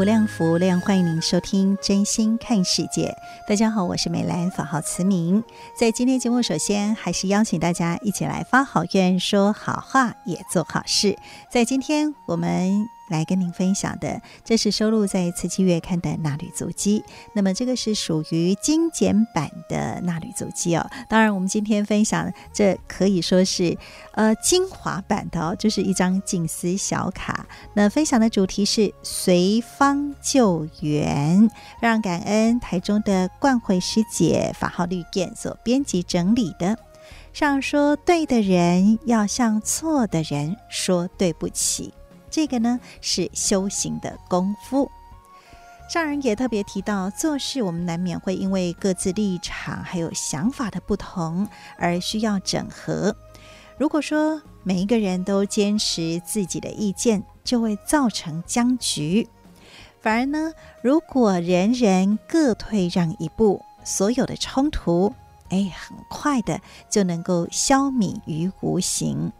无量，福无量，欢迎您收听《真心看世界》。大家好，我是美兰，法号慈明。在今天节目，首先还是邀请大家一起来发好愿，说好话，也做好事。在今天，我们。来跟您分享的，这是收录在《慈济月刊》的纳履足迹。那么，这个是属于精简版的纳履足迹哦。当然，我们今天分享这可以说是呃精华版的哦，就是一张静思小卡。那分享的主题是随方救援，非常感恩台中的冠慧师姐法号绿燕所编辑整理的。上说对的人要向错的人说对不起。这个呢是修行的功夫。上人也特别提到，做事我们难免会因为各自立场还有想法的不同而需要整合。如果说每一个人都坚持自己的意见，就会造成僵局。反而呢，如果人人各退让一步，所有的冲突，哎，很快的就能够消弭于无形。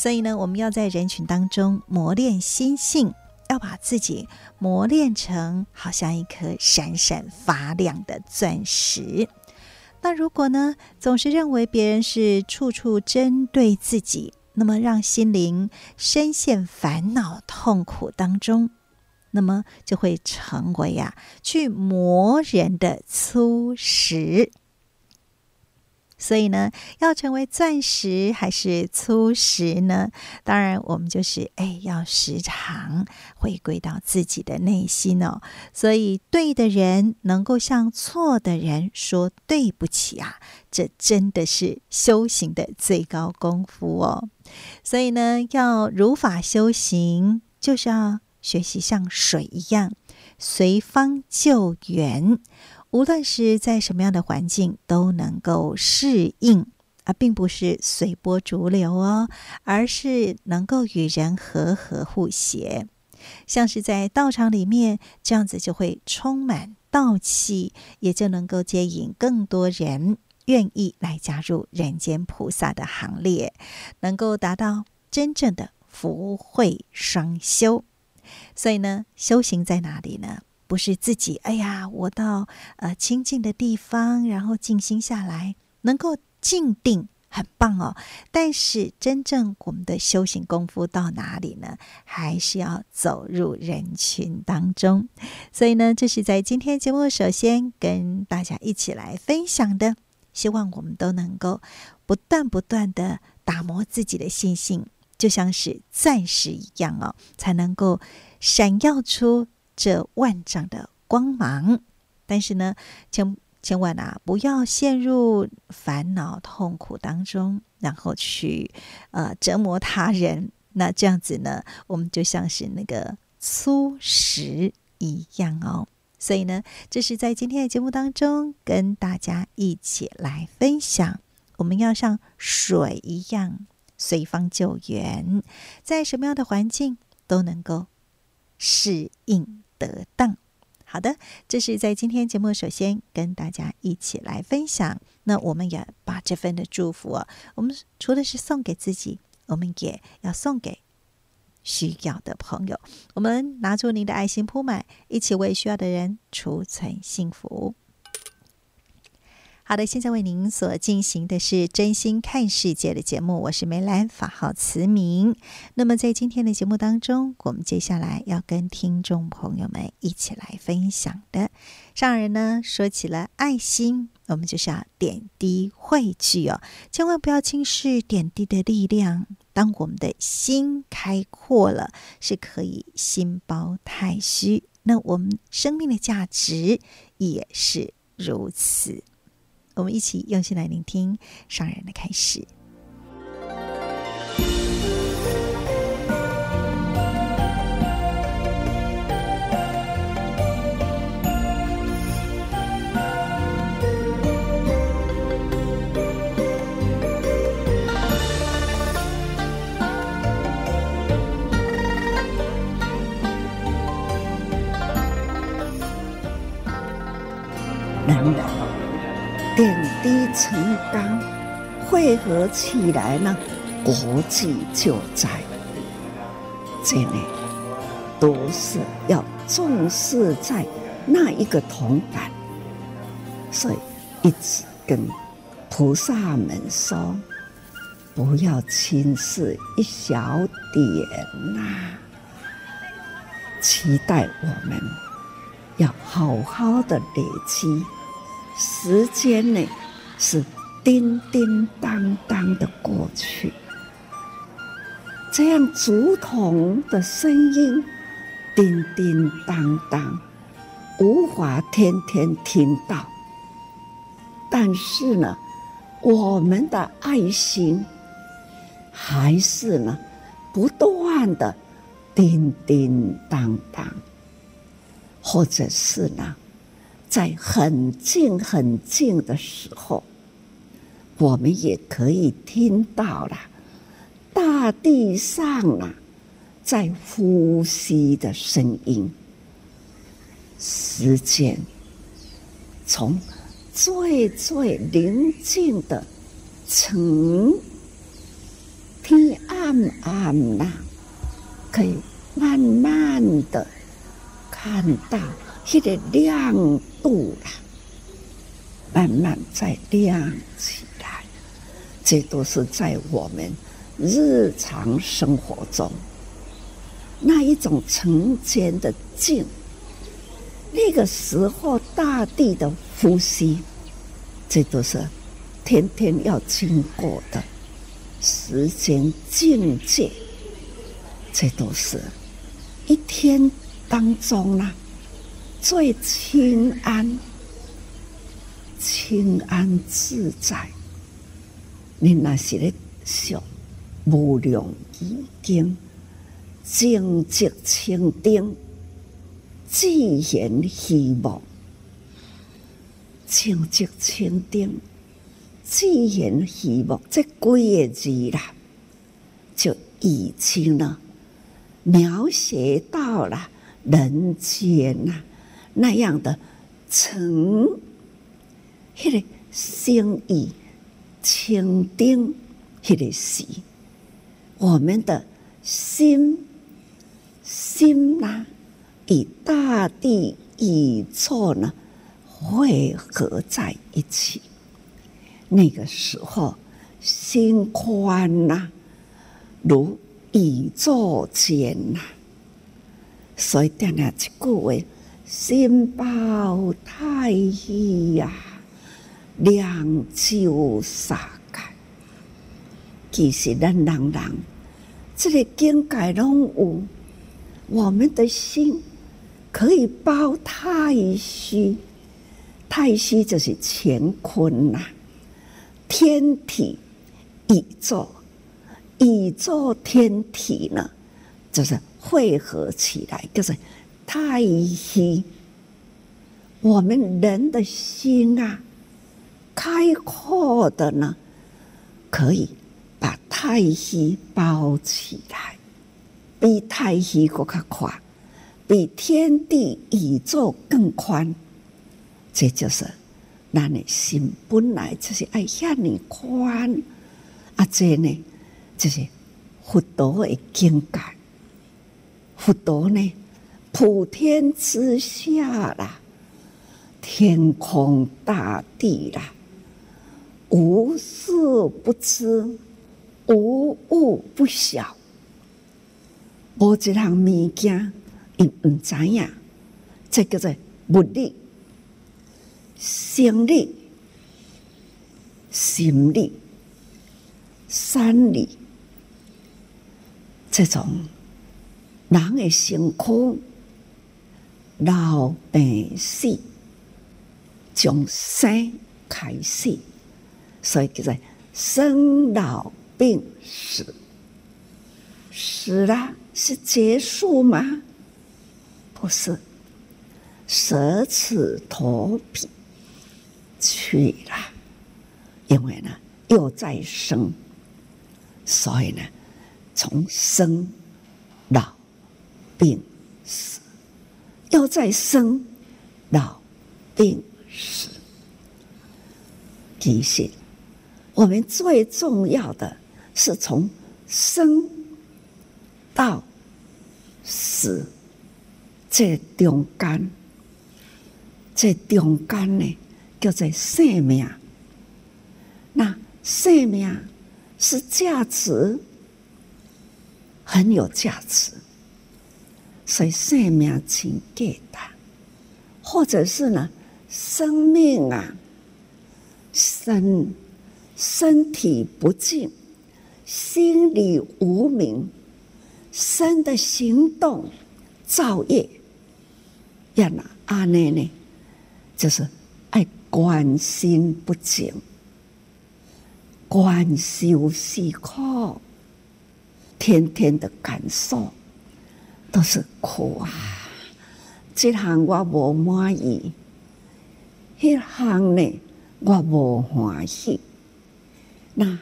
所以呢，我们要在人群当中磨练心性，要把自己磨练成好像一颗闪闪发亮的钻石。那如果呢，总是认为别人是处处针对自己，那么让心灵深陷烦恼痛苦当中，那么就会成为呀、去磨人的粗石。所以呢，要成为钻石还是粗石呢？当然，我们就是哎，要时常回归到自己的内心哦。所以，对的人能够向错的人说对不起啊，这真的是修行的最高功夫哦。所以呢，要如法修行，就是要学习像水一样，随方救援。无论是在什么样的环境，都能够适应，而并不是随波逐流哦，而是能够与人和合互协。像是在道场里面，这样子就会充满道气，也就能够接引更多人愿意来加入人间菩萨的行列，能够达到真正的福慧双修。所以呢，修行在哪里呢？不是自己，哎呀，我到呃清静的地方，然后静心下来，能够静定，很棒哦。但是真正我们的修行功夫到哪里呢？还是要走入人群当中。所以呢，这是在今天节目首先跟大家一起来分享的，希望我们都能够不断不断的打磨自己的信心，就像是钻石一样哦，才能够闪耀出。这万丈的光芒，但是呢，千千万啊，不要陷入烦恼痛苦当中，然后去呃折磨他人。那这样子呢，我们就像是那个粗石一样哦。所以呢，这是在今天的节目当中跟大家一起来分享，我们要像水一样随方救援，在什么样的环境都能够适应。得当，好的，这是在今天节目首先跟大家一起来分享。那我们也把这份的祝福，我们除了是送给自己，我们也要送给需要的朋友。我们拿出您的爱心铺满，一起为需要的人储存幸福。好的，现在为您所进行的是《真心看世界》的节目，我是梅兰，法号慈明。那么在今天的节目当中，我们接下来要跟听众朋友们一起来分享的，上人呢说起了爱心，我们就是要点滴汇聚哦，千万不要轻视点滴的力量。当我们的心开阔了，是可以心包太虚，那我们生命的价值也是如此。我们一起用心来聆听上人的开始。当，汇合起来呢，国际就在。这里都是要重视在那一个铜板，所以一直跟菩萨们说，不要轻视一小点呐、期待我们要好好的累积。时间呢，是叮叮当当的过去，这样竹筒的声音叮叮当当，无法天天听到。但是呢，我们的爱心还是呢，不断的叮叮当当，或者是呢。在很静很静的时候，我们也可以听到了大地上啊，在呼吸的声音。时间从最最宁静的晨天暗暗呐，可以慢慢的看到一点亮。度了，慢慢在亮起，这都是在我们日常生活中那一种成间的静。那个时候，大地的呼吸，这都是天天要经过的时间境界。这都是一天当中呢。最清安、清安自在。你那是咧想无量义经，净寂清定，自然希望。净寂清定，自然希望，这几个字啦，就已经呢描写到了人间呐。那样的诚，迄个心意清定，迄个时我们的心心呐，与大地宇宙呢汇合在一起。那个时候，心宽呐，如宇宙间呐，所以点了一句话。心包太虚呀，两就洒开。其实咱人人，这个境界拢有，我们的心可以包太虚，太虚就是乾坤呐，天体、宇宙、宇宙天体呢，就是汇合起来，就是。太虚，我们人的心啊，开阔的呢，可以把太虚包起来，比太虚更加宽，比天地宇宙更宽。这就是咱的心本来就是爱遐尼宽，啊，这呢就是佛陀的境界，佛陀呢。普天之下啦，天空大地啦，无事不知，无物不晓。无一项物件，伊毋知影，这叫做物理、生理、心理、生理，这种人的辛苦，老病死，从生开始，所以就在生老病死，死了。是结束吗？不是，舍此陀彼去了，因为呢又再生，所以呢从生老病死又再生老病死，其实我们最重要的是从生到。死，这中间，这中间呢，叫做生命。那生命是价值，很有价值，所以生命请给他，或者是呢，生命啊，生身体不净，心里无明。身的行动造业，要哪阿内呢？就是爱关心不净，观修是苦，天天的感受都是苦啊！这项我无满意，那项呢我无欢喜，那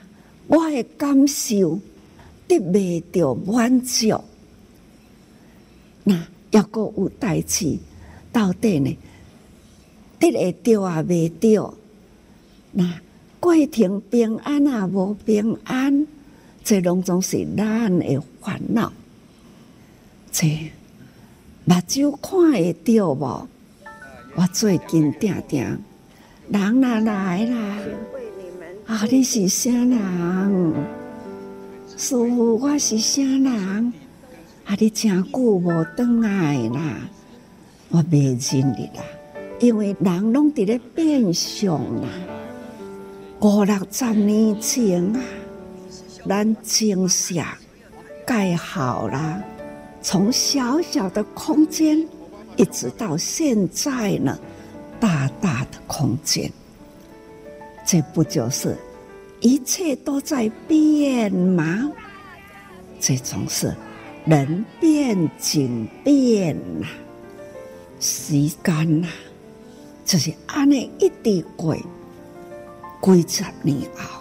我的感受。得未到满足，那要阁有代志，到底呢？得会到啊？未到？那过程平安啊？无平安？这拢总是咱的烦恼。这目睭看会到无？我最近定定，人哪来啦？啊，你是啥人？师父，我是啥人？啊，你真久无回来啦！我袂认你啦，因为人拢伫咧变相啦。五六十年前啊，咱经舍盖好了，从小小的空间一直到现在呢，大大的空间，这不就是？一切都在变吗？这种是人变景变呐，时间呐，就是安尼一直过几十年后，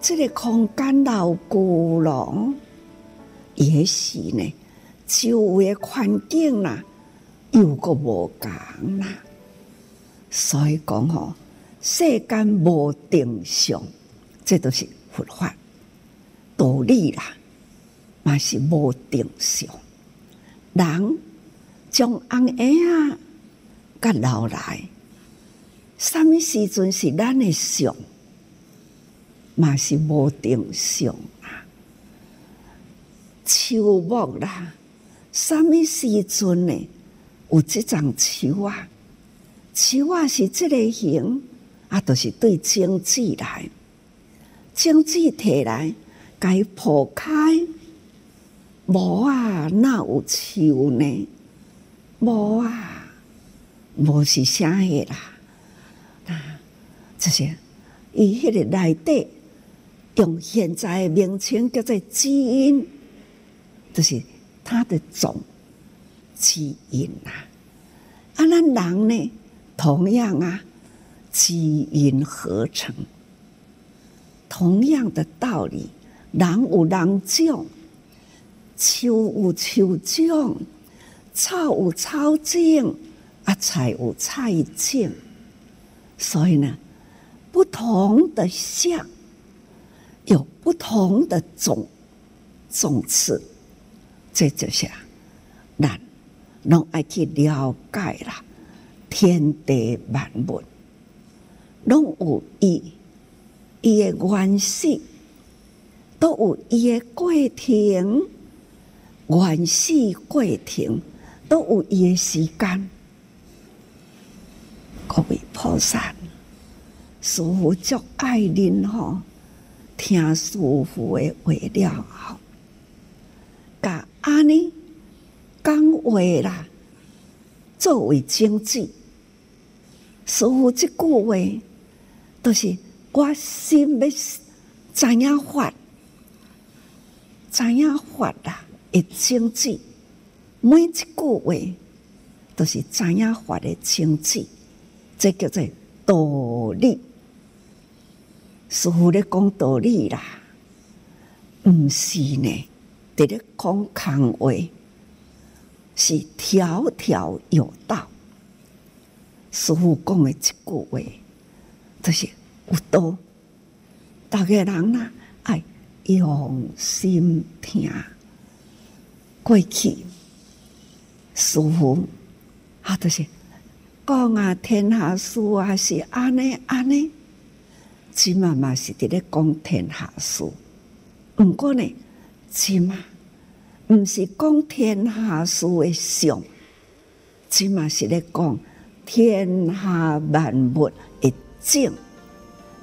这个空间老古龙，也许呢，周围的环境呐，又个无同啦，所以讲吼，世间无定向。这都是佛法道理啦，嘛是无定向。人从安婴啊，甲老来，什么时阵是咱的相，嘛是无定向啊。树木啦，什么时阵呢？有这种树啊？树啊是这个形，啊，都是对经济来。将纸摕来，该破开，无啊，哪有树呢？无啊，无是啥个啦？啊，这些伊迄个内底用现在的名称叫做基因，就是它的种基因啊。啊，咱人呢，同样啊，基因合成。同样的道理，人有人种，树有树种，草有草种，啊，菜有菜种。所以呢，不同的相，有不同的种种子，这就是咱拢爱去了解啦。天地万物拢有伊。伊的原始，都有伊的过程，原始过程都有伊的时间。各位菩萨，师父足爱恁吼，听师父的话了后，甲安尼讲话啦，作为经济。师父即句话，都是我心要知影法，知影法啦，的经济。每一句话都是知影法的经济。这叫做道理，师父咧讲道理啦，毋是呢，伫咧讲空话，是条条有道。师父讲的一句话，就是有道。逐个人呐，爱用心听。过去，师父啊，就是。讲啊，天下事啊，是安尼安尼，即嘛嘛是伫咧讲天下事。毋过呢，即嘛毋是讲天下事的上，即嘛是咧讲天下万物的种，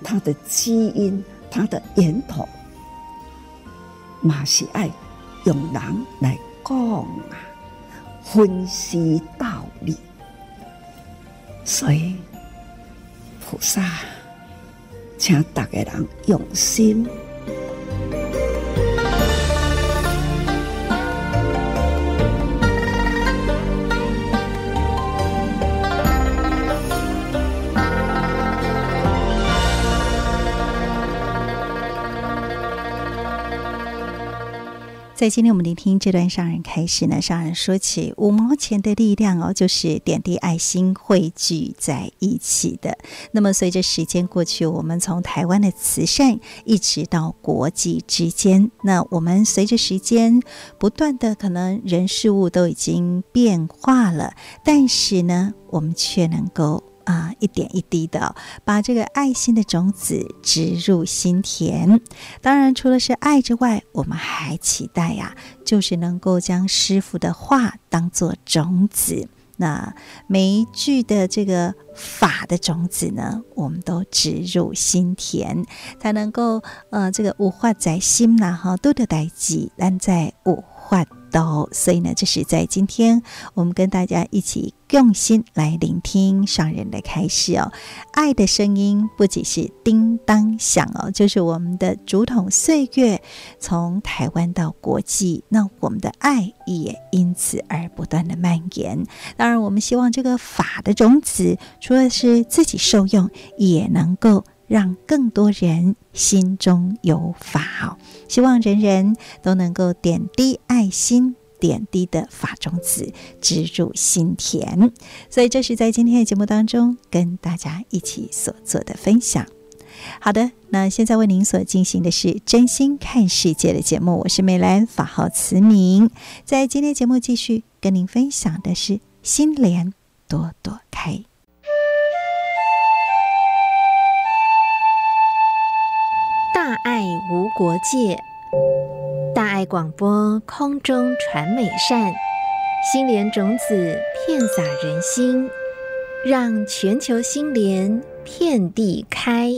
它的基因，他的源头，嘛是爱用人来讲啊，分析道理。所以，菩萨，请大家人用心。在今天我们聆听这段商人开始呢，商人说起五毛钱的力量哦，就是点滴爱心汇聚在一起的。那么随着时间过去，我们从台湾的慈善一直到国际之间，那我们随着时间不断的，可能人事物都已经变化了，但是呢，我们却能够。啊，一点一滴的把这个爱心的种子植入心田。当然，除了是爱之外，我们还期待呀，就是能够将师父的话当做种子。那每一句的这个法的种子呢，我们都植入心田，才能够呃，这个有法在心呐，哈，都得代志，咱在有法。所以呢，这是在今天我们跟大家一起用心来聆听上人的开示哦。爱的声音不仅是叮当响哦，就是我们的竹筒岁月，从台湾到国际，那我们的爱也因此而不断的蔓延。当然，我们希望这个法的种子，除了是自己受用，也能够。让更多人心中有法，希望人人都能够点滴爱心，点滴的法种子植入心田。所以这是在今天的节目当中跟大家一起所做的分享。好的，那现在为您所进行的是真心看世界的节目，我是美兰，法号慈明。在今天节目继续跟您分享的是心莲朵朵开。大爱无国界，大爱广播空中传美善，心莲种子遍洒人心，让全球心莲遍地开。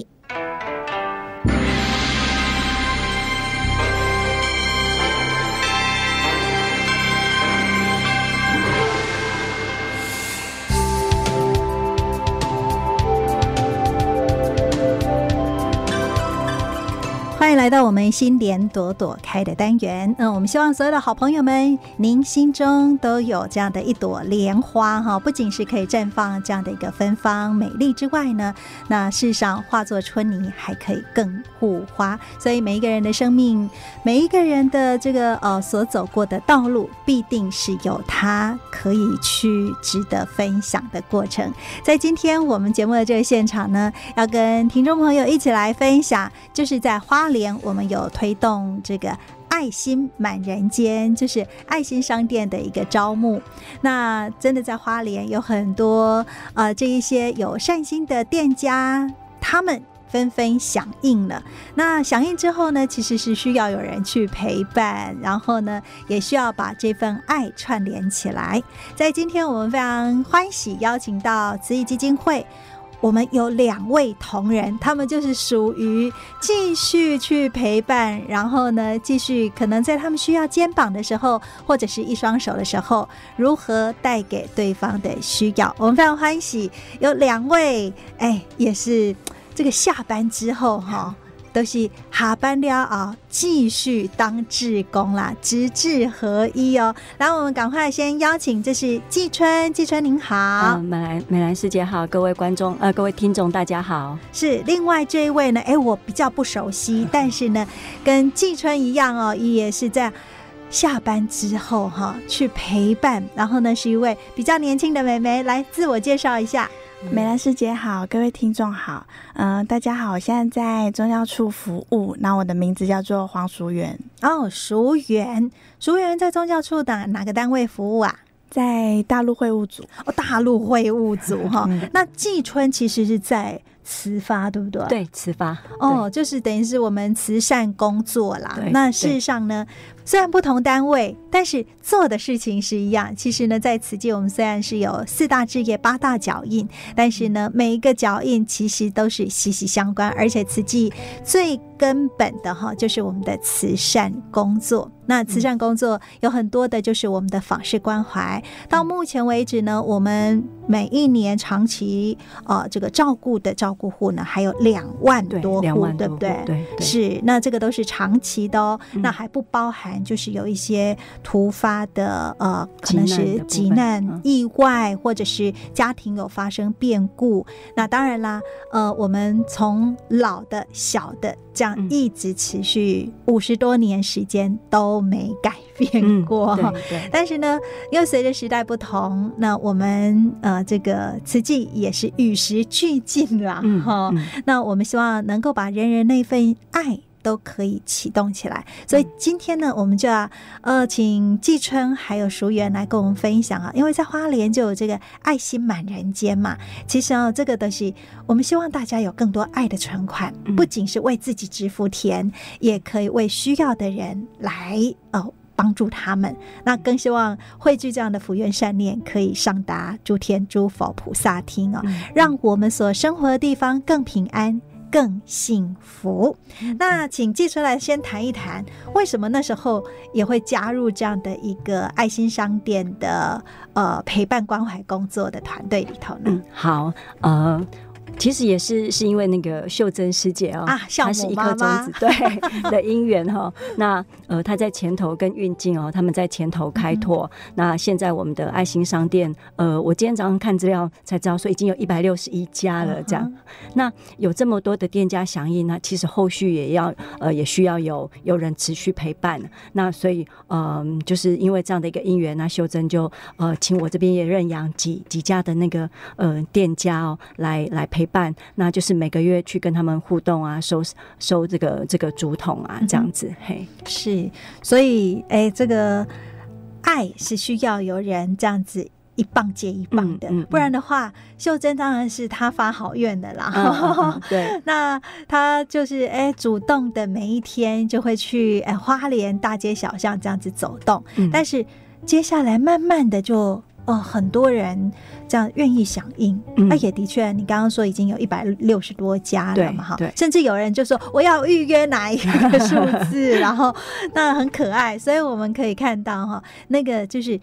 到我们心莲朵朵开的单元。嗯，我们希望所有的好朋友们，您心中都有这样的一朵莲花哈，不仅是可以绽放这样的一个芬芳美丽之外呢，那事实上化作春泥还可以更护花。所以每一个人的生命，每一个人的这个呃所走过的道路，必定是有他可以去值得分享的过程。在今天我们节目的这个现场呢，要跟听众朋友一起来分享，就是在花莲我们有推动这个爱心满人间，就是爱心商店的一个招募。那真的在花莲有很多呃这一些有善心的店家，他们纷纷响应了。那响应之后呢，其实是需要有人去陪伴，然后呢，也需要把这份爱串联起来。在今天，我们非常欢喜邀请到慈济基金会。我们有两位同仁，他们就是属于继续去陪伴，然后呢，继续可能在他们需要肩膀的时候，或者是一双手的时候，如何带给对方的需要。我们非常欢喜有两位，哎，也是这个下班之后哈。都是下班了啊，继续当志工啦，职志合一哦。来，我们赶快先邀请，这是季春，季春您好，呃、美兰美兰师姐好，各位观众呃，各位听众大家好。是另外这一位呢，哎，我比较不熟悉，但是呢，跟季春一样哦，也是在下班之后哈去陪伴，然后呢，是一位比较年轻的美眉，来自我介绍一下。美兰师姐好，各位听众好，嗯、呃，大家好，我现在在宗教处服务，那我的名字叫做黄淑媛哦，淑媛，淑媛在宗教处的哪个单位服务啊？在大陆会务组哦，大陆会务组哈，那季春其实是在慈发，对不对？对，慈发哦，就是等于是我们慈善工作啦。那事实上呢？虽然不同单位，但是做的事情是一样。其实呢，在慈济，我们虽然是有四大置业、八大脚印，但是呢，每一个脚印其实都是息息相关。而且慈济最根本的哈，就是我们的慈善工作。那慈善工作有很多的，就是我们的访视关怀。到目前为止呢，我们每一年长期呃这个照顾的照顾户呢，还有两万多户，对不对？对，是。那这个都是长期的哦，那还不包含。就是有一些突发的呃，可能是急难、意外，或者是家庭有发生变故。那当然啦，呃，我们从老的、小的这样一直持续五十多年时间都没改变过。嗯、但是呢，因为随着时代不同，那我们呃这个瓷器也是与时俱进啦哈。那我们希望能够把人人那份爱。都可以启动起来，所以今天呢，我们就要呃，请季春还有淑媛来跟我们分享啊，因为在花莲就有这个爱心满人间嘛。其实啊，这个东西我们希望大家有更多爱的存款，不仅是为自己植福田，也可以为需要的人来哦帮助他们。那更希望汇聚这样的福缘善念，可以上达诸天诸佛菩萨听哦，让我们所生活的地方更平安。更幸福。那请季春来先谈一谈，为什么那时候也会加入这样的一个爱心商店的呃陪伴关怀工作的团队里头呢？嗯，好，呃。其实也是是因为那个秀珍师姐哦，啊，她是一颗种子对 的因缘哈。那呃，她在前头跟运镜哦，他们在前头开拓。嗯、那现在我们的爱心商店，呃，我今天早上看资料才知道，说已经有一百六十一家了。这样，嗯、那有这么多的店家响应，那其实后续也要呃，也需要有有人持续陪伴。那所以嗯、呃，就是因为这样的一个因缘，那秀珍就呃，请我这边也认养几几家的那个呃店家哦，来来陪。办，那就是每个月去跟他们互动啊，收收这个这个竹筒啊，这样子，嗯、嘿，是，所以哎，这个爱是需要有人这样子一棒接一棒的，嗯嗯嗯、不然的话，秀珍当然是他发好愿的啦。对，那他就是哎，主动的每一天就会去哎花莲大街小巷这样子走动，嗯、但是接下来慢慢的就。哦，很多人这样愿意响应，那、嗯、也的确，你刚刚说已经有一百六十多家了嘛，哈，甚至有人就说我要预约哪一个数字，然后那很可爱，所以我们可以看到哈，那个就是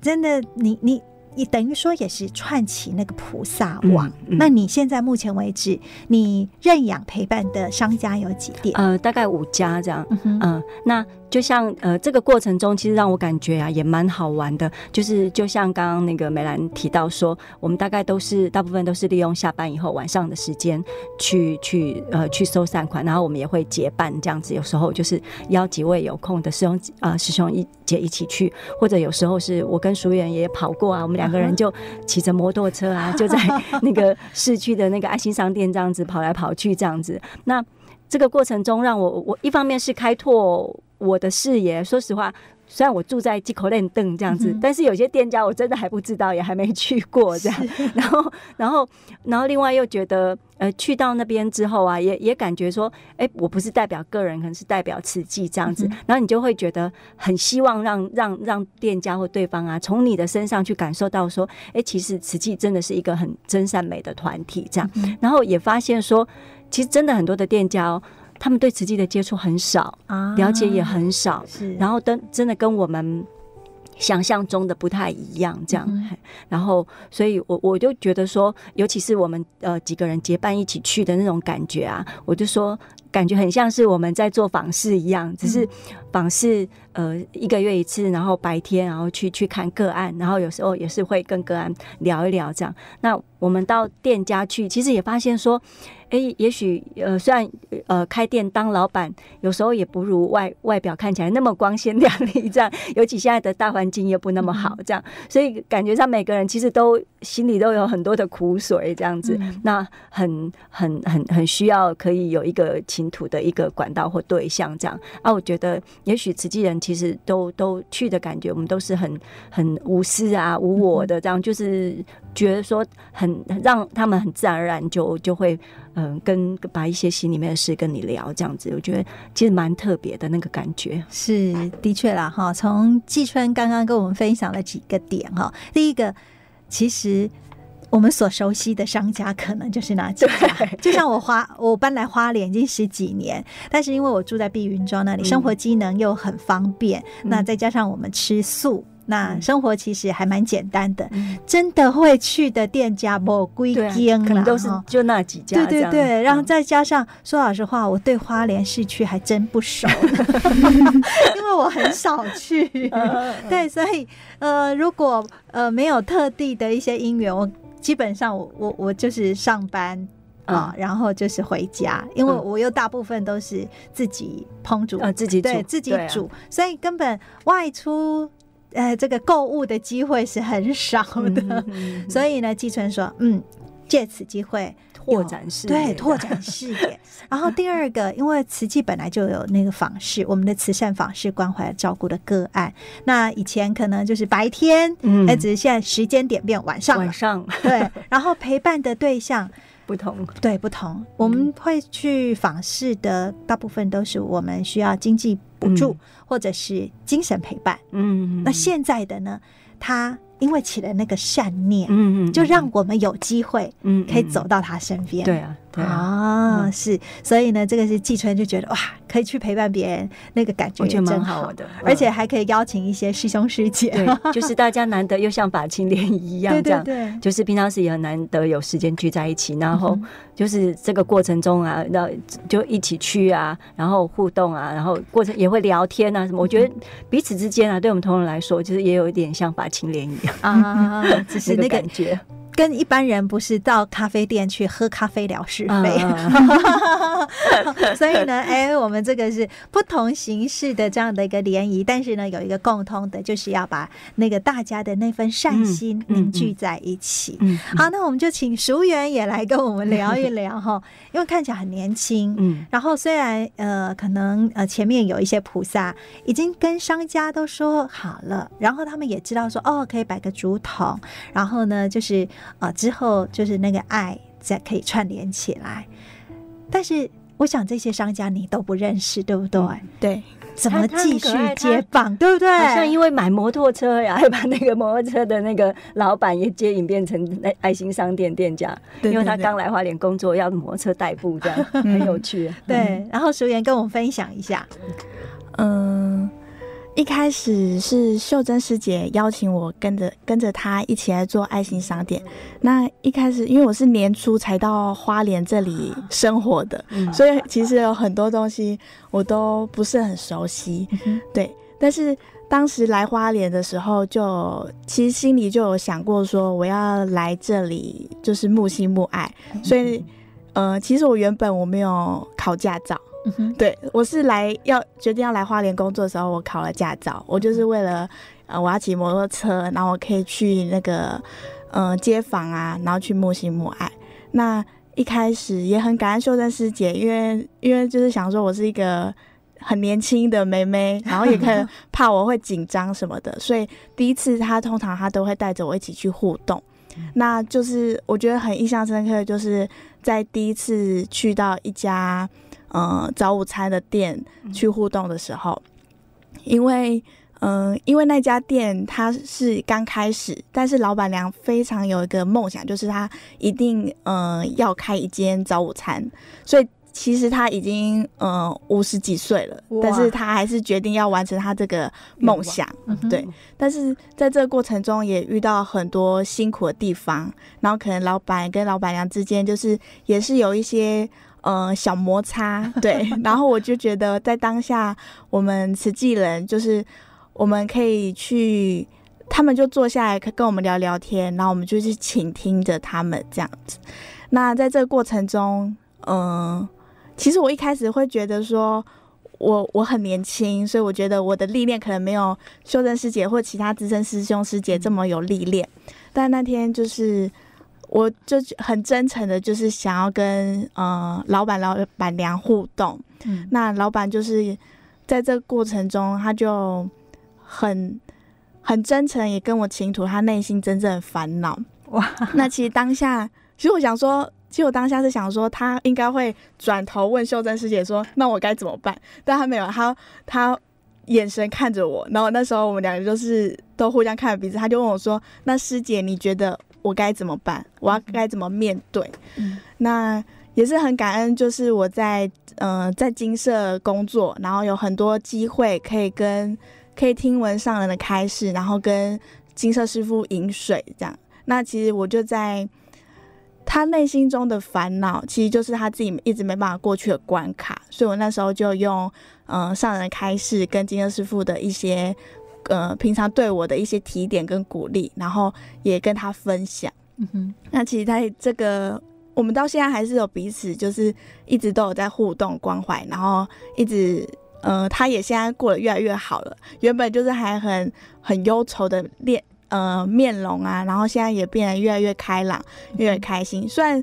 真的你，你你。等于说也是串起那个菩萨网。嗯嗯、那你现在目前为止，你认养陪伴的商家有几店？呃，大概五家这样。嗯那就像呃，这个过程中其实让我感觉啊，也蛮好玩的。就是就像刚刚那个美兰提到说，我们大概都是大部分都是利用下班以后晚上的时间去去呃去收善款，然后我们也会结伴这样子。有时候就是邀几位有空的师兄啊、呃、师兄一姐一起去，或者有时候是我跟淑媛也跑过啊，我们俩。两个人就骑着摩托车啊，就在那个市区的那个爱心商店这样子跑来跑去，这样子。那这个过程中，让我我一方面是开拓我的视野。说实话，虽然我住在鸡口练凳这样子，嗯、但是有些店家我真的还不知道，也还没去过这样。然后，然后，然后另外又觉得，呃，去到那边之后啊，也也感觉说，哎，我不是代表个人，可能是代表慈济这样子。嗯、然后你就会觉得很希望让让让店家或对方啊，从你的身上去感受到说，哎，其实慈济真的是一个很真善美的团体这样。嗯、然后也发现说，其实真的很多的店家哦。他们对瓷器的接触很少，啊、了解也很少，是然后真真的跟我们想象中的不太一样，这样，嗯、然后所以我我就觉得说，尤其是我们呃几个人结伴一起去的那种感觉啊，我就说感觉很像是我们在做访视一样，只是访视呃一个月一次，然后白天然后去去看个案，然后有时候也是会跟个案聊一聊这样。那我们到店家去，其实也发现说。哎，也许呃，虽然呃，开店当老板，有时候也不如外外表看起来那么光鲜亮丽，这样。尤其现在的大环境也不那么好，这样，所以感觉上每个人其实都心里都有很多的苦水，这样子。嗯、那很很很很需要可以有一个倾吐的一个管道或对象，这样。啊，我觉得也许慈济人其实都都去的感觉，我们都是很很无私啊、无我的，这样就是觉得说很让他们很自然而然就就会。嗯，跟把一些心里面的事跟你聊，这样子，我觉得其实蛮特别的那个感觉。是，的确啦，哈。从季春刚刚跟我们分享了几个点，哈。第一个，其实我们所熟悉的商家可能就是那几家。就像我花，我搬来花莲已经十几年，但是因为我住在碧云庄那里，嗯、生活机能又很方便，嗯、那再加上我们吃素。那生活其实还蛮简单的，嗯、真的会去的店家不归间了，可能都是就那几家。对对对，然后再加上、嗯、说老实话，我对花莲市区还真不熟，因为我很少去。对，所以呃，如果呃没有特地的一些因缘，我基本上我我我就是上班啊，嗯、然后就是回家，因为我又大部分都是自己烹煮，呃，自己煮对自己煮，啊、所以根本外出。呃，这个购物的机会是很少的，所以呢，季春说，嗯，借此机会拓展视野，对，拓展视野。然后第二个，因为慈济本来就有那个访视，我们的慈善访视关怀照顾的个案，那以前可能就是白天，嗯，只是现在时间点变晚上，晚上，对，然后陪伴的对象。不同，对，不同，我们会去访视的大部分都是我们需要经济补助或者是精神陪伴。嗯，那现在的呢，他因为起了那个善念，嗯嗯，就让我们有机会，嗯，可以走到他身边。对啊。啊，是，所以呢，这个是季春就觉得哇，可以去陪伴别人，那个感觉也蛮好的，而且还可以邀请一些师兄师姐，对就是大家难得又像把青莲一样，这样，对，就是平常时也很难得有时间聚在一起，然后就是这个过程中啊，那就一起去啊，然后互动啊，然后过程也会聊天啊什么，我觉得彼此之间啊，对我们同仁来说，就是也有一点像把青莲一样。啊，只是 那个感觉。跟一般人不是到咖啡店去喝咖啡聊是非，所以呢，哎、欸，我们这个是不同形式的这样的一个联谊，但是呢，有一个共通的，就是要把那个大家的那份善心凝聚在一起。嗯、好，那我们就请熟员也来跟我们聊一聊哈，因为看起来很年轻，嗯，然后虽然呃，可能呃前面有一些菩萨已经跟商家都说好了，然后他们也知道说哦，可以摆个竹筒，然后呢，就是。啊，之后就是那个爱再可以串联起来，但是我想这些商家你都不认识，对不对？嗯、对，怎么继续接棒，对不对？好像因为买摩托车呀，还把那个摩托车的那个老板也接引变成爱心商店店家，对对对，因为他刚来花莲工作，要摩托车代步，这样 很有趣。对，然后淑媛跟我们分享一下，嗯。一开始是秀珍师姐邀请我跟着跟着她一起来做爱心商店。那一开始，因为我是年初才到花莲这里生活的，嗯、所以其实有很多东西我都不是很熟悉。嗯、对，但是当时来花莲的时候就，就其实心里就有想过说我要来这里就是木心木爱。所以，呃，其实我原本我没有考驾照。嗯哼，对，我是来要决定要来花莲工作的时候，我考了驾照。我就是为了，呃，我要骑摩托车，然后我可以去那个，呃，街坊啊，然后去沐心沐爱。那一开始也很感恩秀珍师姐，因为因为就是想说我是一个很年轻的妹妹，然后也可能 怕我会紧张什么的，所以第一次她通常她都会带着我一起去互动。那就是我觉得很印象深刻，就是在第一次去到一家呃早午餐的店去互动的时候，因为嗯、呃，因为那家店它是刚开始，但是老板娘非常有一个梦想，就是她一定嗯、呃、要开一间早午餐，所以。其实他已经呃五十几岁了，但是他还是决定要完成他这个梦想，对。但是在这个过程中也遇到很多辛苦的地方，然后可能老板跟老板娘之间就是也是有一些呃小摩擦，对。然后我就觉得在当下，我们慈济人就是我们可以去，他们就坐下来跟我们聊聊天，然后我们就去倾听着他们这样子。那在这个过程中，嗯、其实我一开始会觉得说我，我很年轻，所以我觉得我的历练可能没有修真师姐或其他资深师兄师姐这么有历练。但那天就是，我就很真诚的，就是想要跟呃老板老板娘互动。嗯，那老板就是在这个过程中，他就很很真诚，也跟我倾吐他内心真正的烦恼。哇，那其实当下，其实我想说。其实我当下是想说，他应该会转头问秀珍师姐说：“那我该怎么办？”但他没有，他他眼神看着我，然后那时候我们两个就是都互相看着彼此，他就问我说：“那师姐，你觉得我该怎么办？我要该怎么面对？”嗯，那也是很感恩，就是我在嗯、呃、在金社工作，然后有很多机会可以跟可以听闻上人的开示，然后跟金色师傅饮水这样。那其实我就在。他内心中的烦恼，其实就是他自己一直没办法过去的关卡，所以我那时候就用，嗯、呃，上人开示跟金色师傅的一些，呃，平常对我的一些提点跟鼓励，然后也跟他分享。嗯哼，那其实他这个，我们到现在还是有彼此，就是一直都有在互动关怀，然后一直，呃，他也现在过得越来越好了，原本就是还很很忧愁的面。呃，面容啊，然后现在也变得越来越开朗，越来越开心。虽然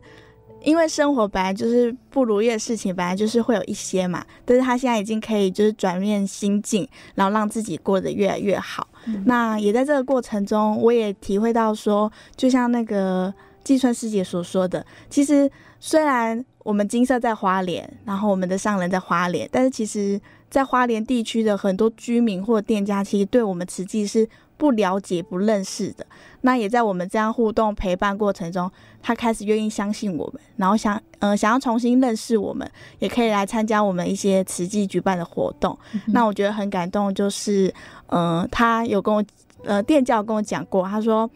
因为生活本来就是不如意的事情，本来就是会有一些嘛，但是他现在已经可以就是转变心境，然后让自己过得越来越好。嗯、那也在这个过程中，我也体会到说，就像那个季春师姐所说的，其实虽然我们金色在花莲，然后我们的上人在花莲，但是其实在花莲地区的很多居民或店家，其实对我们慈济是。不了解、不认识的，那也在我们这样互动陪伴过程中，他开始愿意相信我们，然后想呃想要重新认识我们，也可以来参加我们一些慈济举办的活动。嗯、那我觉得很感动，就是呃他有跟我呃店教跟我讲过，他说，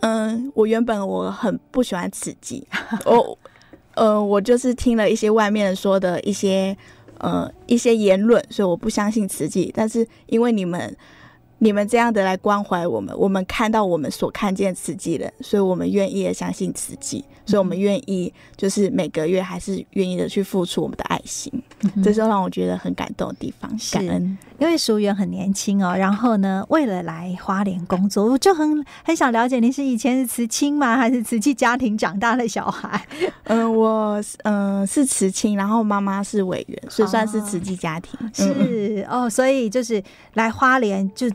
嗯、呃，我原本我很不喜欢慈济，我呃我就是听了一些外面说的一些呃一些言论，所以我不相信慈济，但是因为你们。你们这样的来关怀我们，我们看到我们所看见慈济人，所以我们愿意的相信慈济，所以我们愿意就是每个月还是愿意的去付出我们的爱心，嗯、这是让我觉得很感动的地方。感恩，因为淑媛很年轻哦，然后呢，为了来花莲工作，我就很很想了解，您是以前是慈亲吗？还是慈济家庭长大的小孩？嗯、呃，我嗯、呃、是慈亲，然后妈妈是委员，所以算是慈济家庭。哦嗯、是哦，所以就是来花莲就。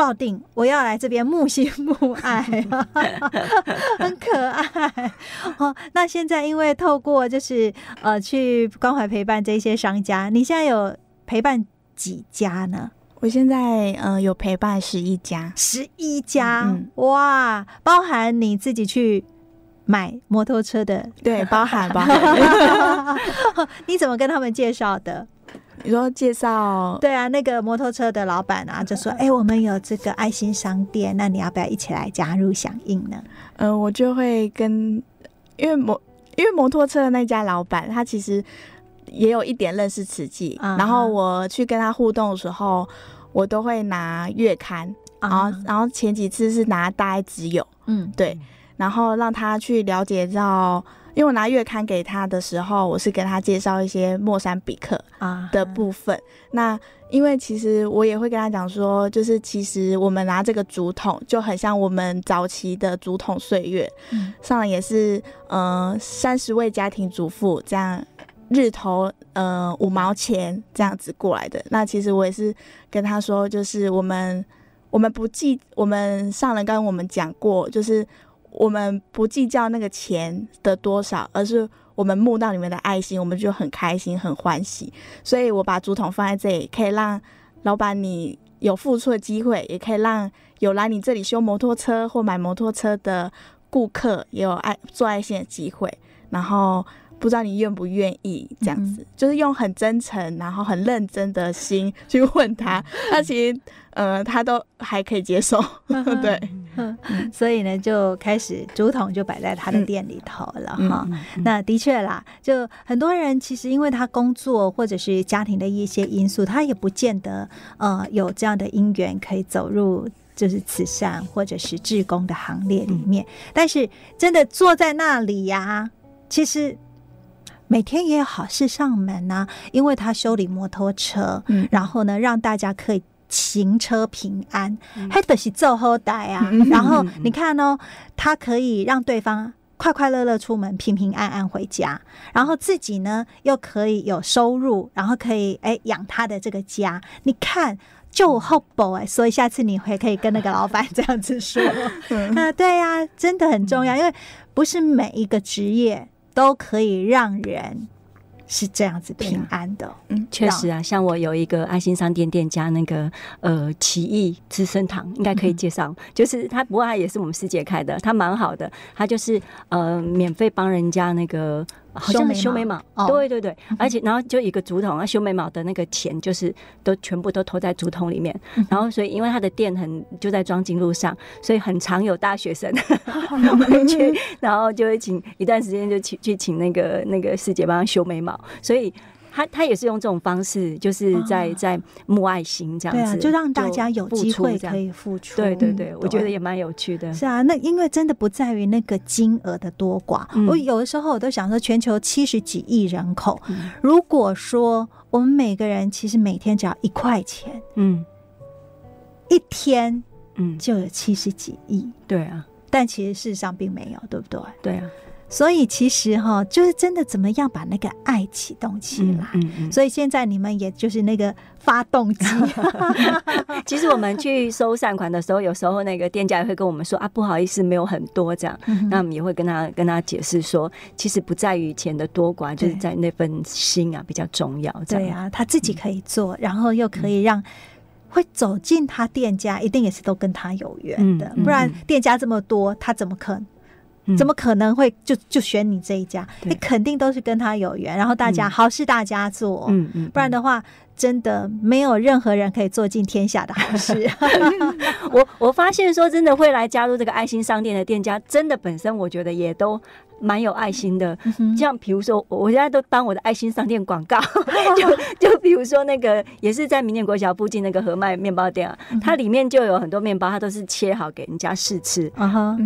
抱定，我要来这边慕心慕爱，很可爱哦。那现在因为透过就是呃去关怀陪伴这些商家，你现在有陪伴几家呢？我现在呃有陪伴十一家，十一家，哇，包含你自己去买摩托车的，对，包含包含。你怎么跟他们介绍的？你说介绍？对啊，那个摩托车的老板啊，就说：“哎、欸，我们有这个爱心商店，那你要不要一起来加入响应呢？”嗯、呃，我就会跟，因为摩因为摩托车的那家老板，他其实也有一点认识慈济，嗯、然后我去跟他互动的时候，我都会拿月刊，然后、嗯、然后前几次是拿大爱之友，嗯，对，然后让他去了解到。因为我拿月刊给他的时候，我是跟他介绍一些莫桑比克啊的部分。Uh huh. 那因为其实我也会跟他讲说，就是其实我们拿这个竹筒就很像我们早期的竹筒岁月，嗯、上来也是呃三十位家庭主妇这样日头呃五毛钱这样子过来的。那其实我也是跟他说，就是我们我们不计，我们上人跟我们讲过，就是我们不计较那个钱的多少，而是我们募到你们的爱心，我们就很开心很欢喜。所以我把竹筒放在这里，可以让老板你有付出的机会，也可以让有来你这里修摩托车或买摩托车的顾客也有爱做爱心的机会。然后不知道你愿不愿意这样子，嗯、就是用很真诚，然后很认真的心去问他，那其实呃他都还可以接受，对，所以呢就开始竹筒就摆在他的店里头了哈。那的确啦，就很多人其实因为他工作或者是家庭的一些因素，他也不见得呃有这样的因缘可以走入就是慈善或者是志工的行列里面。嗯、但是真的坐在那里呀、啊。其实每天也有好事上门呐、啊，因为他修理摩托车，嗯，然后呢，让大家可以行车平安，还得是做好歹啊。嗯、然后你看哦，他可以让对方快快乐乐出门，平平安安回家，然后自己呢又可以有收入，然后可以哎养他的这个家。你看就好宝哎，所以下次你会可以跟那个老板这样子说，对呀、啊，真的很重要，因为不是每一个职业。都可以让人是这样子平安的，嗯，确实啊，像我有一个爱心商店店家，那个呃奇异资生堂，应该可以介绍，嗯、就是他，不过他也是我们师姐开的，他蛮好的，他就是呃免费帮人家那个。好像修眉毛，对对对，而且然后就一个竹筒啊，修眉毛的那个钱就是都全部都投在竹筒里面，然后所以因为他的店很就在庄金路上，所以很常有大学生 会去，然后就会请一段时间就去去请那个那个师姐帮他修眉毛，所以。他他也是用这种方式，就是在在募爱心这样子，就让大家有机会可以付出。对对对，我觉得也蛮有趣的。是啊，那因为真的不在于那个金额的多寡。我有的时候我都想说，全球七十几亿人口，如果说我们每个人其实每天只要一块钱，嗯，一天，嗯，就有七十几亿。对啊，但其实事实上并没有，对不对？对啊。所以其实哈，就是真的怎么样把那个爱启动起来。嗯嗯嗯、所以现在你们也就是那个发动机。其实我们去收善款的时候，有时候那个店家也会跟我们说啊，不好意思，没有很多这样。嗯、那我们也会跟他跟他解释说，其实不在于钱的多寡，就是在那份心啊比较重要。对啊，他自己可以做，嗯、然后又可以让会走进他店家，一定也是都跟他有缘的，嗯、不然店家这么多，他怎么可能？怎么可能会就就选你这一家？你肯定都是跟他有缘，然后大家好事大家做，嗯嗯，不然的话，真的没有任何人可以做尽天下的好事。我我发现说，真的会来加入这个爱心商店的店家，真的本身我觉得也都。蛮有爱心的，像比如说，我现在都帮我的爱心商店广告，就就比如说那个也是在明年国小附近那个和麦面包店啊，它里面就有很多面包，它都是切好给人家试吃，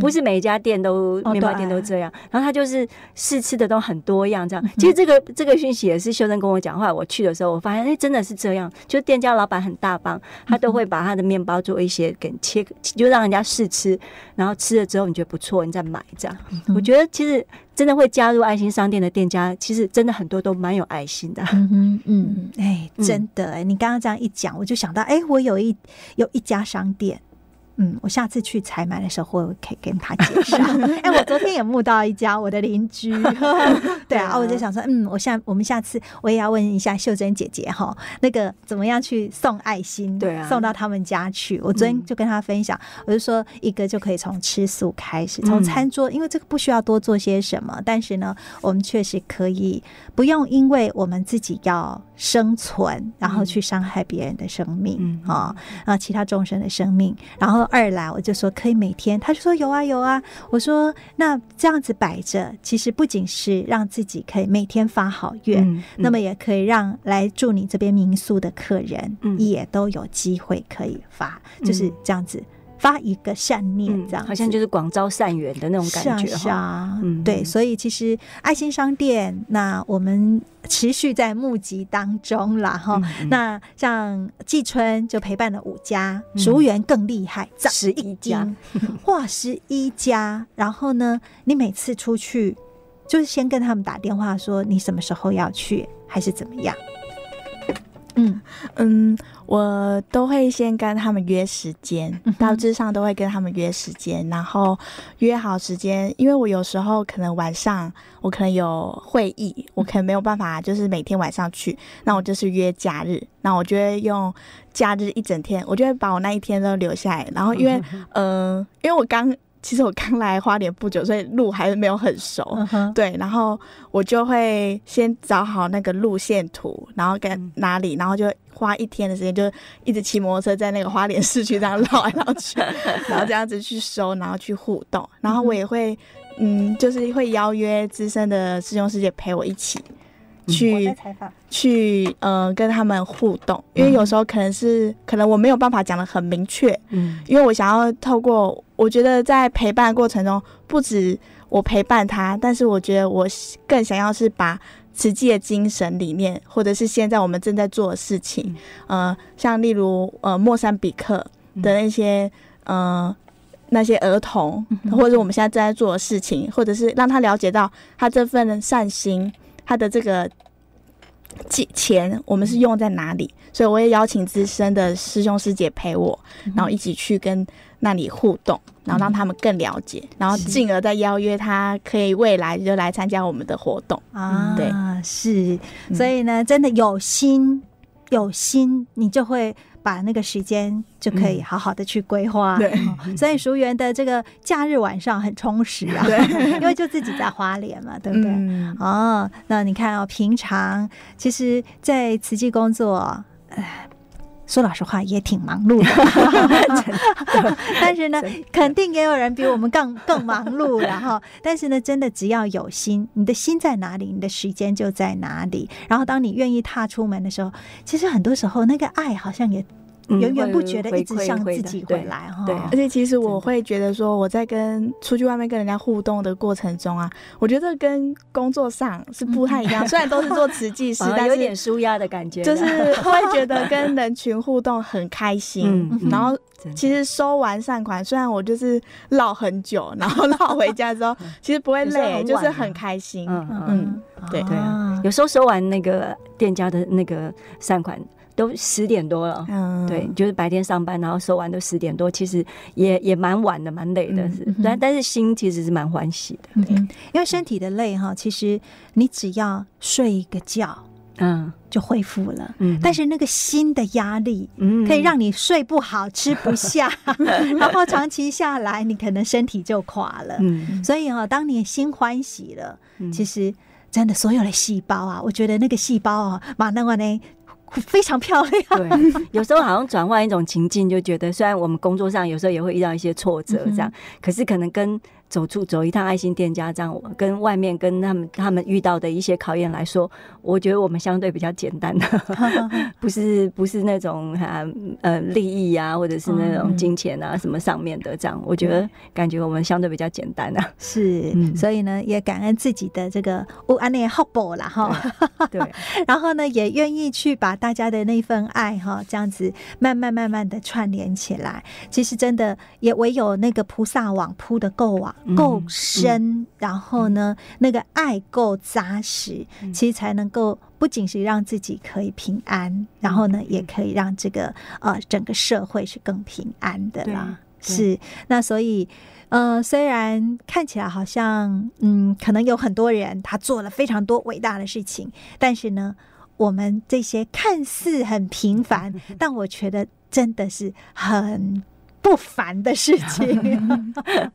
不是每一家店都面包店都这样，然后它就是试吃的都很多样这样。其实这个这个讯息也是秀珍跟我讲话，我去的时候我发现哎真的是这样，就店家老板很大方，他都会把他的面包做一些给切，就让人家试吃，然后吃了之后你觉得不错，你再买这样。我觉得其实。真的会加入爱心商店的店家，其实真的很多都蛮有爱心的。嗯嗯，哎，真的哎，你刚刚这样一讲，我就想到，哎，我有一有一家商店。嗯，我下次去采买的时候，会可以跟他介绍。哎、欸，我昨天也募到一家我的邻居，对啊，我就想说，嗯，我下我们下次我也要问一下秀珍姐姐哈，那个怎么样去送爱心，对啊，送到他们家去。我昨天就跟他分享，嗯、我就说一个就可以从吃素开始，从餐桌，因为这个不需要多做些什么，但是呢，我们确实可以不用因为我们自己要生存，然后去伤害别人的生命啊啊，其他众生的生命，然后。二来，我就说可以每天，他就说有啊有啊。我说那这样子摆着，其实不仅是让自己可以每天发好愿，那么也可以让来住你这边民宿的客人，嗯、也都有机会可以发，嗯、就是这样子发一个善念，这样、嗯、好像就是广招善缘的那种感觉，是啊，嗯，对，所以其实爱心商店，那我们。持续在募集当中啦哈，那像季春就陪伴了五家，淑园更厉害，十一家，哇，十一家。然后呢，你每次出去就是先跟他们打电话说你什么时候要去，还是怎么样？嗯嗯，我都会先跟他们约时间，大致上都会跟他们约时间，然后约好时间。因为我有时候可能晚上我可能有会议，我可能没有办法，就是每天晚上去，那我就是约假日，那我就会用假日一整天，我就会把我那一天都留下来。然后因为嗯、呃，因为我刚。其实我刚来花莲不久，所以路还是没有很熟。Uh. 对，然后我就会先找好那个路线图，然后跟哪里，然后就花一天的时间，就一直骑摩托车在那个花莲市区这样绕来绕去，然后这样子去收，然后去互动。然后我也会，嗯，就是会邀约资深的师兄师姐陪我一起。去去呃跟他们互动，因为有时候可能是、嗯、可能我没有办法讲得很明确，嗯，因为我想要透过，我觉得在陪伴过程中，不止我陪伴他，但是我觉得我更想要是把慈济的精神理念，或者是现在我们正在做的事情，嗯、呃，像例如呃莫桑比克的那些、嗯、呃那些儿童，或者我们现在正在做的事情，或者是让他了解到他这份善心。他的这个钱，我们是用在哪里？所以我也邀请资深的师兄师姐陪我，然后一起去跟那里互动，然后让他们更了解，然后进而再邀约他，可以未来就来参加我们的活动啊。对，是，所以呢，真的有心，有心，你就会。把那个时间就可以好好的去规划，对，所以淑媛的这个假日晚上很充实啊，对，因为就自己在花莲嘛，对不对？嗯、哦，那你看哦，平常其实，在慈济工作，哎。说老实话，也挺忙碌的，但是呢，肯定也有人比我们更更忙碌。然后，但是呢，真的只要有心，你的心在哪里，你的时间就在哪里。然后，当你愿意踏出门的时候，其实很多时候那个爱好像也。源源不绝的一直向自己回来哈，对，而且其实我会觉得说，我在跟出去外面跟人家互动的过程中啊，我觉得跟工作上是不太一样。虽然都是做慈济师，但是有点舒压的感觉，就是会觉得跟人群互动很开心。然后其实收完善款，虽然我就是绕很久，然后绕回家之后，其实不会累，就是很开心。嗯嗯，对对，有时候收完那个店家的那个善款。都十点多了，嗯，对，就是白天上班，然后收完都十点多，其实也也蛮晚的，蛮累的，但但是心其实是蛮欢喜的，嗯，因为身体的累哈，其实你只要睡一个觉，嗯，就恢复了，嗯，但是那个心的压力，嗯，可以让你睡不好，吃不下，嗯、然后长期下来，你可能身体就垮了，嗯，所以哈，当你心欢喜了，嗯，其实真的所有的细胞啊，我觉得那个细胞啊，马那个呢。非常漂亮。对，有时候好像转换一种情境，就觉得虽然我们工作上有时候也会遇到一些挫折，这样，可是可能跟。走出走一趟爱心店家，这样跟外面跟他们他们遇到的一些考验来说，我觉得我们相对比较简单的，不是不是那种哈呃利益啊，或者是那种金钱啊什么上面的这样，我觉得感觉我们相对比较简单啊。是，嗯、所以呢，也感恩自己的这个乌安内好宝啦哈。对，然后呢，也愿意去把大家的那份爱哈，这样子慢慢慢慢的串联起来。其实真的也唯有那个菩萨网铺的够网。够深，嗯，然后呢，嗯，那个爱够扎实，嗯，其实才能够不仅是让自己可以平安，嗯，然后呢，也可以让这个呃整个社会是更平安的啦。是，那所以呃，虽然看起来好像嗯，可能有很多人他做了非常多伟大的事情，但是呢，我们这些看似很平凡，但我觉得真的是很。不凡的事情，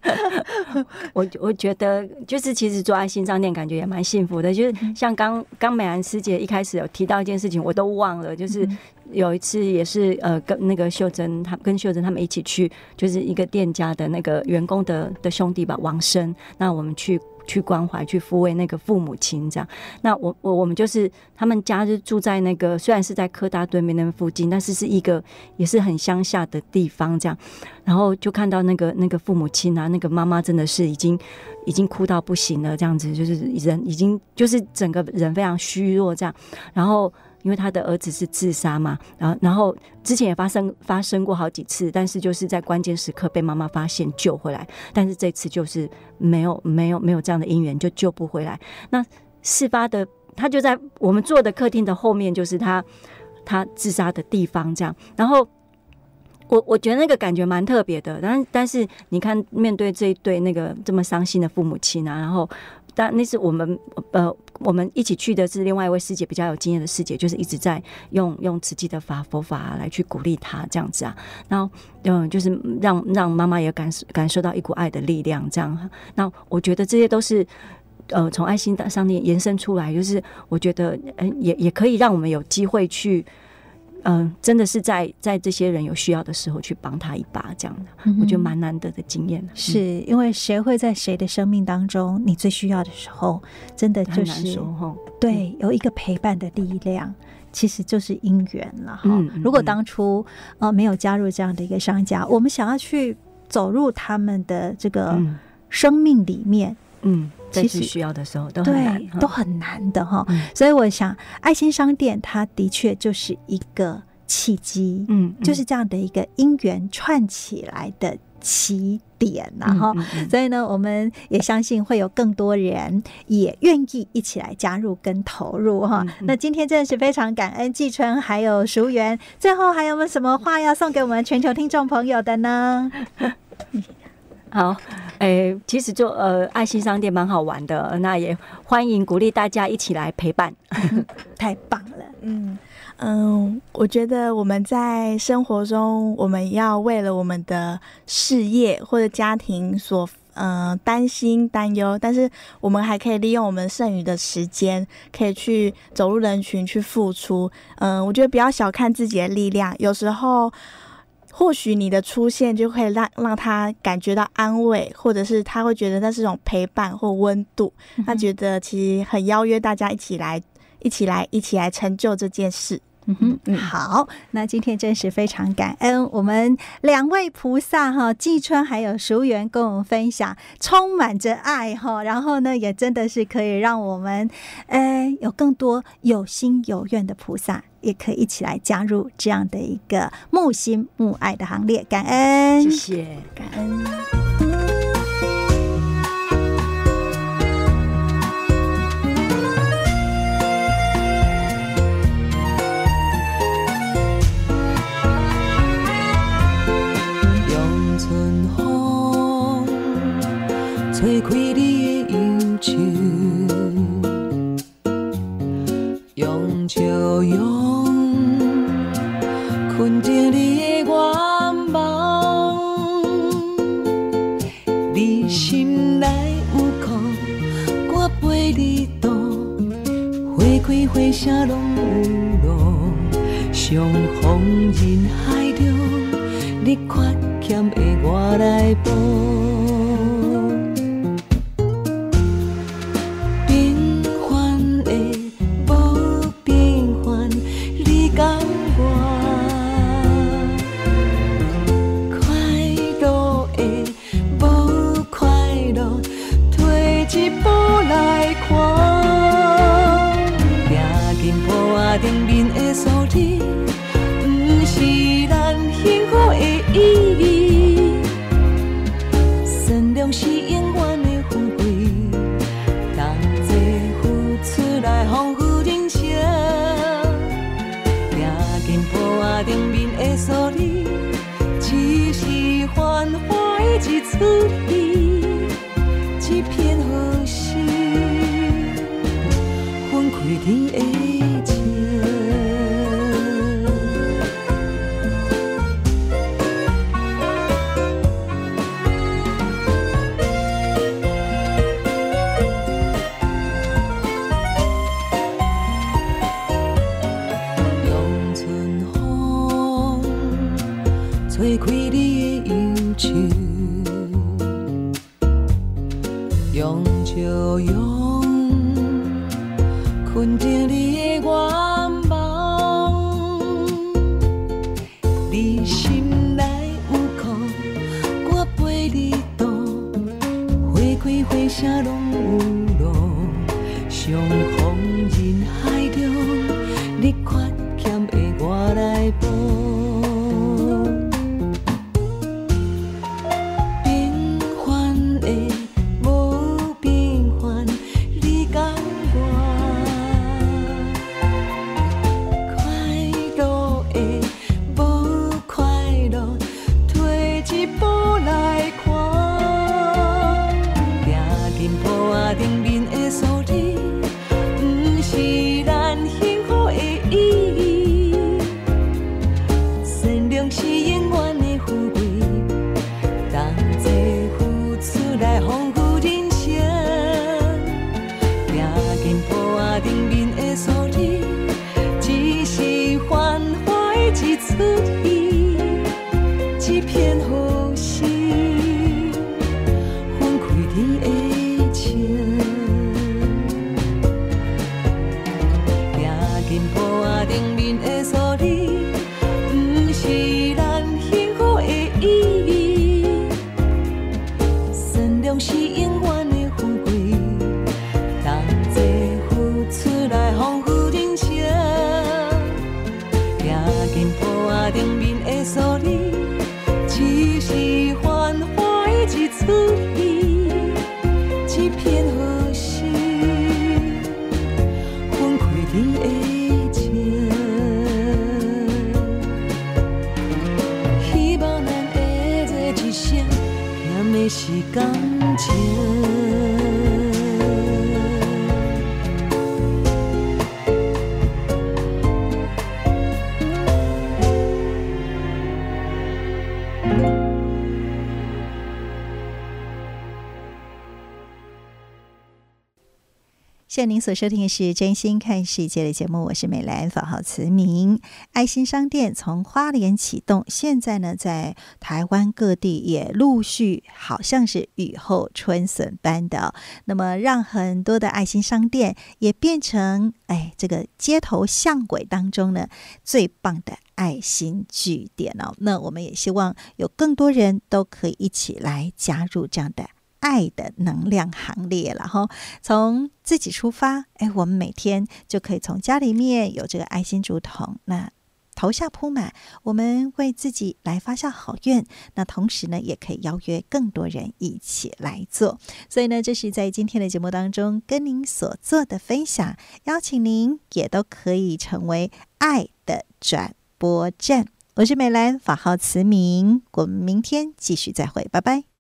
我我觉得就是其实做爱心商店感觉也蛮幸福的，就是像刚刚美兰师姐一开始有提到一件事情，我都忘了，就是有一次也是呃跟那个秀珍他跟秀珍他们一起去，就是一个店家的那个员工的的兄弟吧王生，那我们去。去关怀、去抚慰那个父母亲，这样。那我我我们就是他们家就住在那个虽然是在科大对面那附近，但是是一个也是很乡下的地方，这样。然后就看到那个那个父母亲啊，那个妈妈真的是已经已经哭到不行了，这样子就是人已经就是整个人非常虚弱这样。然后因为他的儿子是自杀嘛，然后然后之前也发生发生过好几次，但是就是在关键时刻被妈妈发现救回来，但是这次就是没有没有没有这样的因缘就救不回来。那事发的他就在我们坐的客厅的后面，就是他他自杀的地方，这样。然后我我觉得那个感觉蛮特别的，但但是你看面对这一对那个这么伤心的父母亲啊，然后。但那是我们呃，我们一起去的是另外一位师姐，比较有经验的师姐，就是一直在用用慈济的法佛法来去鼓励他这样子啊，然后嗯，就是让让妈妈也感受感受到一股爱的力量这样。那我觉得这些都是呃从爱心的上面延伸出来，就是我觉得嗯也也可以让我们有机会去。嗯，真的是在在这些人有需要的时候去帮他一把，这样的，嗯、我觉得蛮难得的经验。是因为谁会在谁的生命当中，你最需要的时候，真的就是对，有一个陪伴的力量，其实就是因缘了哈。嗯、如果当初呃没有加入这样的一个商家，我们想要去走入他们的这个生命里面，嗯。其实需要的时候都很难，对，都很难的哈。嗯、所以我想，爱心商店它的确就是一个契机，嗯，嗯就是这样的一个因缘串起来的起点，然后，嗯嗯嗯、所以呢，我们也相信会有更多人也愿意一起来加入跟投入哈。那今天真的是非常感恩季春还有淑媛，最后还有没有什么话要送给我们全球听众朋友的呢？好，哎、欸，其实做呃爱心商店蛮好玩的，那也欢迎鼓励大家一起来陪伴，太棒了。嗯嗯，我觉得我们在生活中，我们要为了我们的事业或者家庭所呃担心担忧，但是我们还可以利用我们剩余的时间，可以去走入人群去付出。嗯，我觉得不要小看自己的力量，有时候。或许你的出现就会让让他感觉到安慰，或者是他会觉得那是种陪伴或温度，他觉得其实很邀约大家一起来，一起来，一起来成就这件事。嗯哼，嗯，好，那今天真是非常感恩我们两位菩萨哈，季春还有淑媛跟我们分享，充满着爱哈，然后呢，也真的是可以让我们，呃，有更多有心有愿的菩萨，也可以一起来加入这样的一个木心木爱的行列，感恩，谢谢，感恩。车墘波啊顶面的疏离，只是繁华的一出戏，一片好戏，分开你的情。希望咱下坐一生，还袂时间。您所收听的是《真心看世界》的节目，我是美兰，法号慈明。爱心商店从花莲启动，现在呢，在台湾各地也陆续，好像是雨后春笋般的，那么让很多的爱心商店也变成哎，这个街头巷尾当中呢最棒的爱心据点哦。那我们也希望有更多人都可以一起来加入这样的。爱的能量行列然后，从自己出发，哎，我们每天就可以从家里面有这个爱心竹筒，那头下铺满，我们为自己来发下好愿，那同时呢，也可以邀约更多人一起来做。所以呢，这是在今天的节目当中跟您所做的分享，邀请您也都可以成为爱的转播站。我是美兰，法号慈明，我们明天继续再会，拜拜。